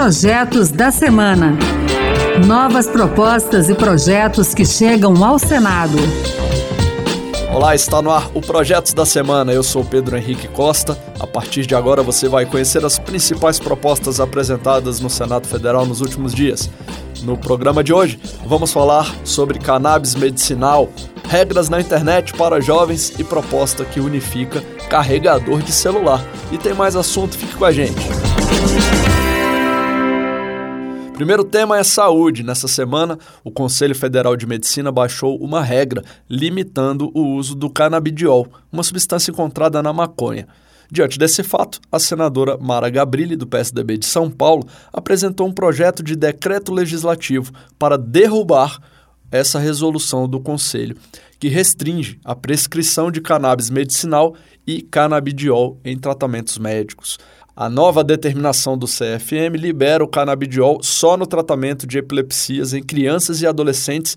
Projetos da Semana. Novas propostas e projetos que chegam ao Senado. Olá, está no ar o Projetos da Semana. Eu sou Pedro Henrique Costa. A partir de agora você vai conhecer as principais propostas apresentadas no Senado Federal nos últimos dias. No programa de hoje, vamos falar sobre cannabis medicinal, regras na internet para jovens e proposta que unifica carregador de celular. E tem mais assunto, fique com a gente. Primeiro tema é saúde. Nessa semana, o Conselho Federal de Medicina baixou uma regra limitando o uso do canabidiol, uma substância encontrada na maconha. Diante desse fato, a senadora Mara Gabrilli, do PSDB de São Paulo, apresentou um projeto de decreto legislativo para derrubar essa resolução do Conselho, que restringe a prescrição de cannabis medicinal e canabidiol em tratamentos médicos. A nova determinação do CFM libera o canabidiol só no tratamento de epilepsias em crianças e adolescentes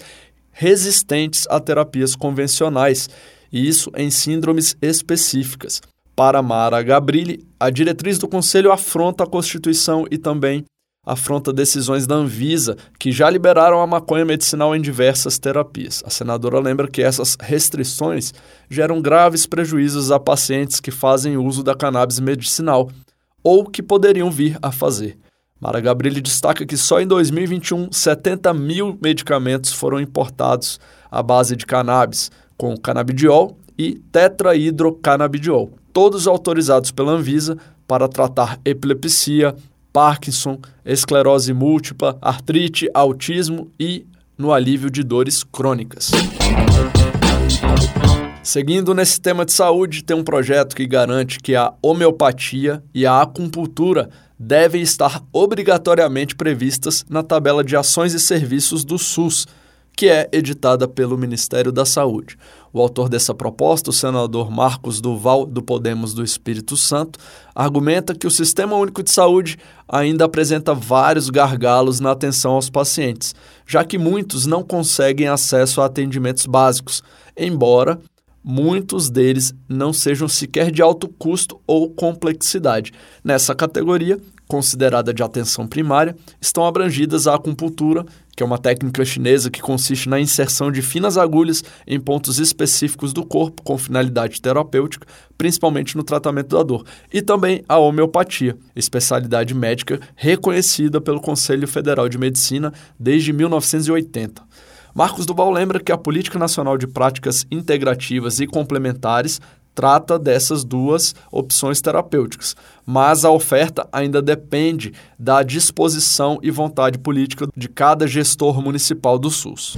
resistentes a terapias convencionais, e isso em síndromes específicas. Para Mara Gabrilli, a diretriz do Conselho afronta a Constituição e também afronta decisões da Anvisa, que já liberaram a maconha medicinal em diversas terapias. A senadora lembra que essas restrições geram graves prejuízos a pacientes que fazem uso da cannabis medicinal ou que poderiam vir a fazer. Mara Gabrilli destaca que só em 2021, 70 mil medicamentos foram importados à base de cannabis, com canabidiol e tetrahidrocanabidiol, todos autorizados pela Anvisa para tratar epilepsia, Parkinson, esclerose múltipla, artrite, autismo e no alívio de dores crônicas. Seguindo nesse tema de saúde, tem um projeto que garante que a homeopatia e a acupuntura devem estar obrigatoriamente previstas na tabela de ações e serviços do SUS, que é editada pelo Ministério da Saúde. O autor dessa proposta, o senador Marcos Duval, do Podemos do Espírito Santo, argumenta que o Sistema Único de Saúde ainda apresenta vários gargalos na atenção aos pacientes, já que muitos não conseguem acesso a atendimentos básicos, embora muitos deles não sejam sequer de alto custo ou complexidade. Nessa categoria, considerada de atenção primária, estão abrangidas a acupuntura, que é uma técnica chinesa que consiste na inserção de finas agulhas em pontos específicos do corpo com finalidade terapêutica, principalmente no tratamento da dor, e também a homeopatia, especialidade médica reconhecida pelo Conselho Federal de Medicina desde 1980. Marcos Duval lembra que a Política Nacional de Práticas Integrativas e Complementares trata dessas duas opções terapêuticas, mas a oferta ainda depende da disposição e vontade política de cada gestor municipal do SUS.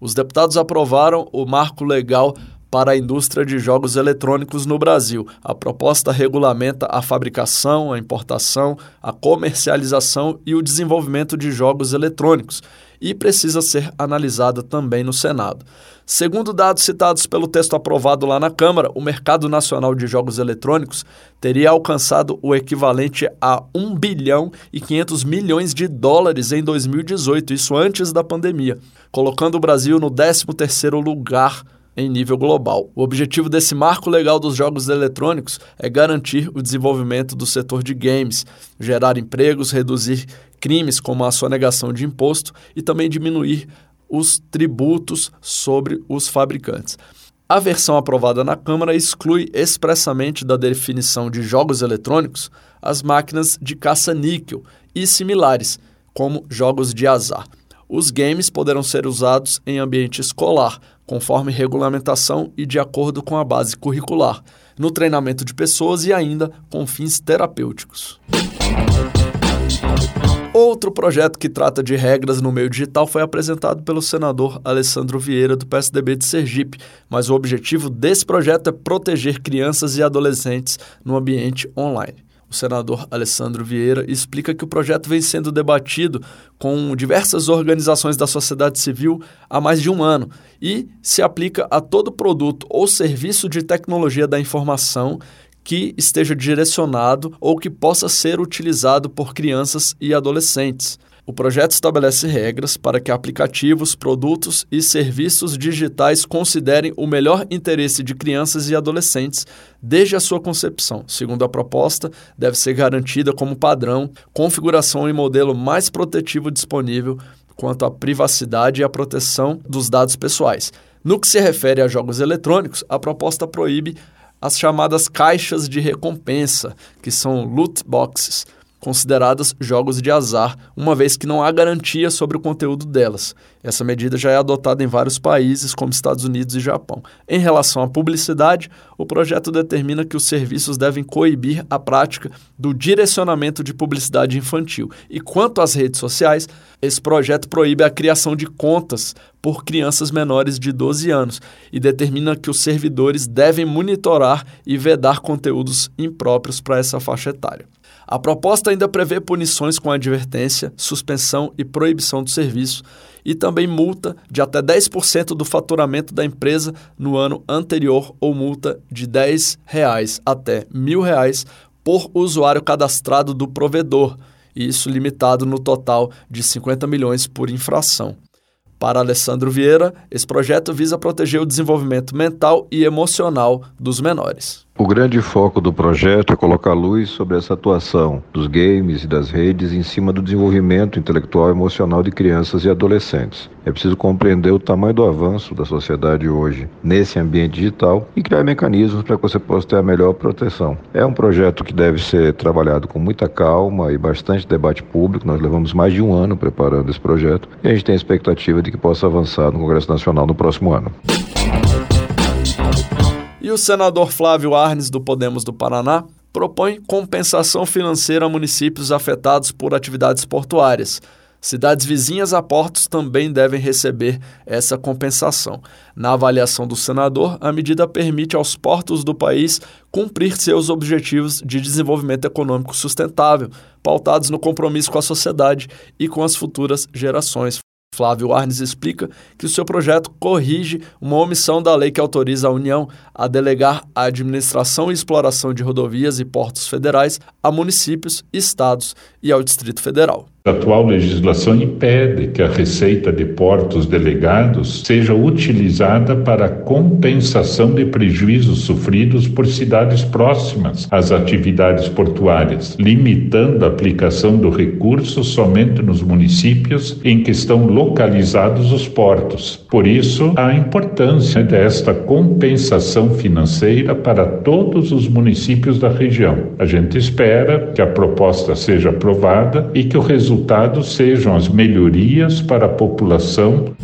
Os deputados aprovaram o marco legal para a indústria de jogos eletrônicos no Brasil. A proposta regulamenta a fabricação, a importação, a comercialização e o desenvolvimento de jogos eletrônicos e precisa ser analisada também no Senado. Segundo dados citados pelo texto aprovado lá na Câmara, o mercado nacional de jogos eletrônicos teria alcançado o equivalente a 1 bilhão e 500 milhões de dólares em 2018, isso antes da pandemia, colocando o Brasil no 13º lugar em nível global. O objetivo desse marco legal dos jogos eletrônicos é garantir o desenvolvimento do setor de games, gerar empregos, reduzir crimes como a sonegação de imposto e também diminuir os tributos sobre os fabricantes. A versão aprovada na Câmara exclui expressamente da definição de jogos eletrônicos as máquinas de caça-níquel e similares, como jogos de azar. Os games poderão ser usados em ambiente escolar, conforme regulamentação e de acordo com a base curricular, no treinamento de pessoas e ainda com fins terapêuticos. Outro projeto que trata de regras no meio digital foi apresentado pelo senador Alessandro Vieira, do PSDB de Sergipe, mas o objetivo desse projeto é proteger crianças e adolescentes no ambiente online. O senador Alessandro Vieira explica que o projeto vem sendo debatido com diversas organizações da sociedade civil há mais de um ano e se aplica a todo produto ou serviço de tecnologia da informação que esteja direcionado ou que possa ser utilizado por crianças e adolescentes. O projeto estabelece regras para que aplicativos, produtos e serviços digitais considerem o melhor interesse de crianças e adolescentes desde a sua concepção. Segundo a proposta, deve ser garantida como padrão configuração e modelo mais protetivo disponível quanto à privacidade e à proteção dos dados pessoais. No que se refere a jogos eletrônicos, a proposta proíbe as chamadas caixas de recompensa, que são loot boxes consideradas jogos de azar, uma vez que não há garantia sobre o conteúdo delas. Essa medida já é adotada em vários países, como Estados Unidos e Japão. Em relação à publicidade, o projeto determina que os serviços devem coibir a prática do direcionamento de publicidade infantil. E quanto às redes sociais, esse projeto proíbe a criação de contas por crianças menores de 12 anos e determina que os servidores devem monitorar e vedar conteúdos impróprios para essa faixa etária. A proposta ainda prevê punições com advertência, suspensão e proibição do serviço e também multa de até 10% do faturamento da empresa no ano anterior ou multa de 10 reais até R$ 1.000 por usuário cadastrado do provedor, isso limitado no total de 50 milhões por infração. Para Alessandro Vieira, esse projeto visa proteger o desenvolvimento mental e emocional dos menores. O grande foco do projeto é colocar luz sobre essa atuação dos games e das redes em cima do desenvolvimento intelectual e emocional de crianças e adolescentes. É preciso compreender o tamanho do avanço da sociedade hoje nesse ambiente digital e criar mecanismos para que você possa ter a melhor proteção. É um projeto que deve ser trabalhado com muita calma e bastante debate público. Nós levamos mais de um ano preparando esse projeto e a gente tem a expectativa de que possa avançar no Congresso Nacional no próximo ano. E o senador Flávio Arnes, do Podemos do Paraná, propõe compensação financeira a municípios afetados por atividades portuárias. Cidades vizinhas a portos também devem receber essa compensação. Na avaliação do senador, a medida permite aos portos do país cumprir seus objetivos de desenvolvimento econômico sustentável, pautados no compromisso com a sociedade e com as futuras gerações. Flávio Arnes explica que o seu projeto corrige uma omissão da lei que autoriza a União a delegar a administração e exploração de rodovias e portos federais a municípios, estados e ao Distrito Federal. A atual legislação impede que a receita de portos delegados seja utilizada para compensação de prejuízos sofridos por cidades próximas às atividades portuárias, limitando a aplicação do recurso somente nos municípios em que estão localizados os portos. Por isso, a importância desta compensação financeira para todos os municípios da região. A gente espera que a proposta seja aprovada e que o resultado resultados sejam as melhorias para a população.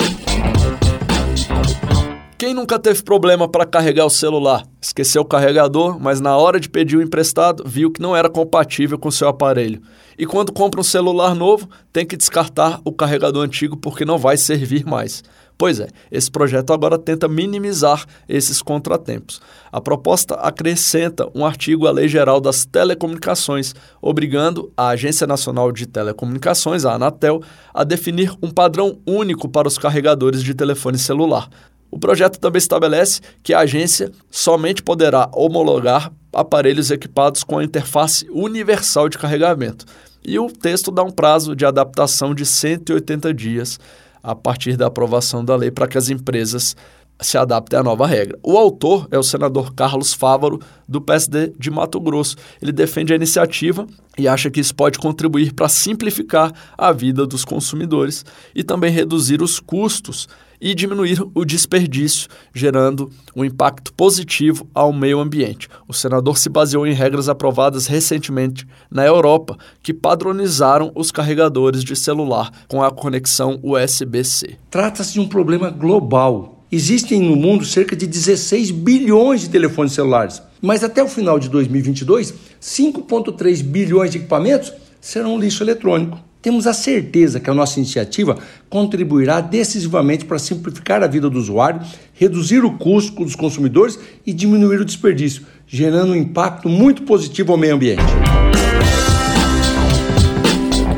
Quem nunca teve problema para carregar o celular? Esqueceu o carregador, mas na hora de pedir o emprestado, viu que não era compatível com seu aparelho. E quando compra um celular novo, tem que descartar o carregador antigo porque não vai servir mais. Pois é, esse projeto agora tenta minimizar esses contratempos. A proposta acrescenta um artigo à Lei Geral das Telecomunicações, obrigando a Agência Nacional de Telecomunicações, a Anatel, a definir um padrão único para os carregadores de telefone celular. O projeto também estabelece que a agência somente poderá homologar aparelhos equipados com a interface universal de carregamento. E o texto dá um prazo de adaptação de 180 dias a partir da aprovação da lei para que as empresas se adaptem à nova regra. O autor é o senador Carlos Fávaro, do PSD de Mato Grosso. Ele defende a iniciativa e acha que isso pode contribuir para simplificar a vida dos consumidores e também reduzir os custos e diminuir o desperdício, gerando um impacto positivo ao meio ambiente. O senador se baseou em regras aprovadas recentemente na Europa, que padronizaram os carregadores de celular com a conexão USB-C. Trata-se de um problema global. Existem no mundo cerca de 16 bilhões de telefones celulares, mas até o final de 2022, 5,3 bilhões de equipamentos serão lixo eletrônico. Temos a certeza que a nossa iniciativa contribuirá decisivamente para simplificar a vida do usuário, reduzir o custo dos consumidores e diminuir o desperdício, gerando um impacto muito positivo ao meio ambiente.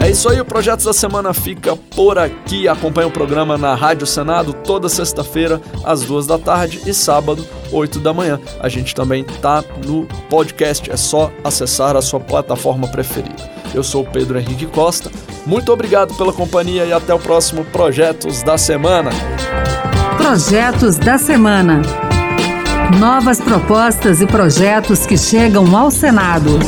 É isso aí, o Projetos da Semana fica por aqui. Acompanhe o programa na Rádio Senado toda sexta-feira, às duas da tarde e sábado, 8 da manhã. A gente também tá no podcast, é só acessar a sua plataforma preferida. Eu sou Pedro Henrique Costa. Muito obrigado pela companhia e até o próximo Projetos da Semana. Projetos da Semana. Novas propostas e projetos que chegam ao Senado.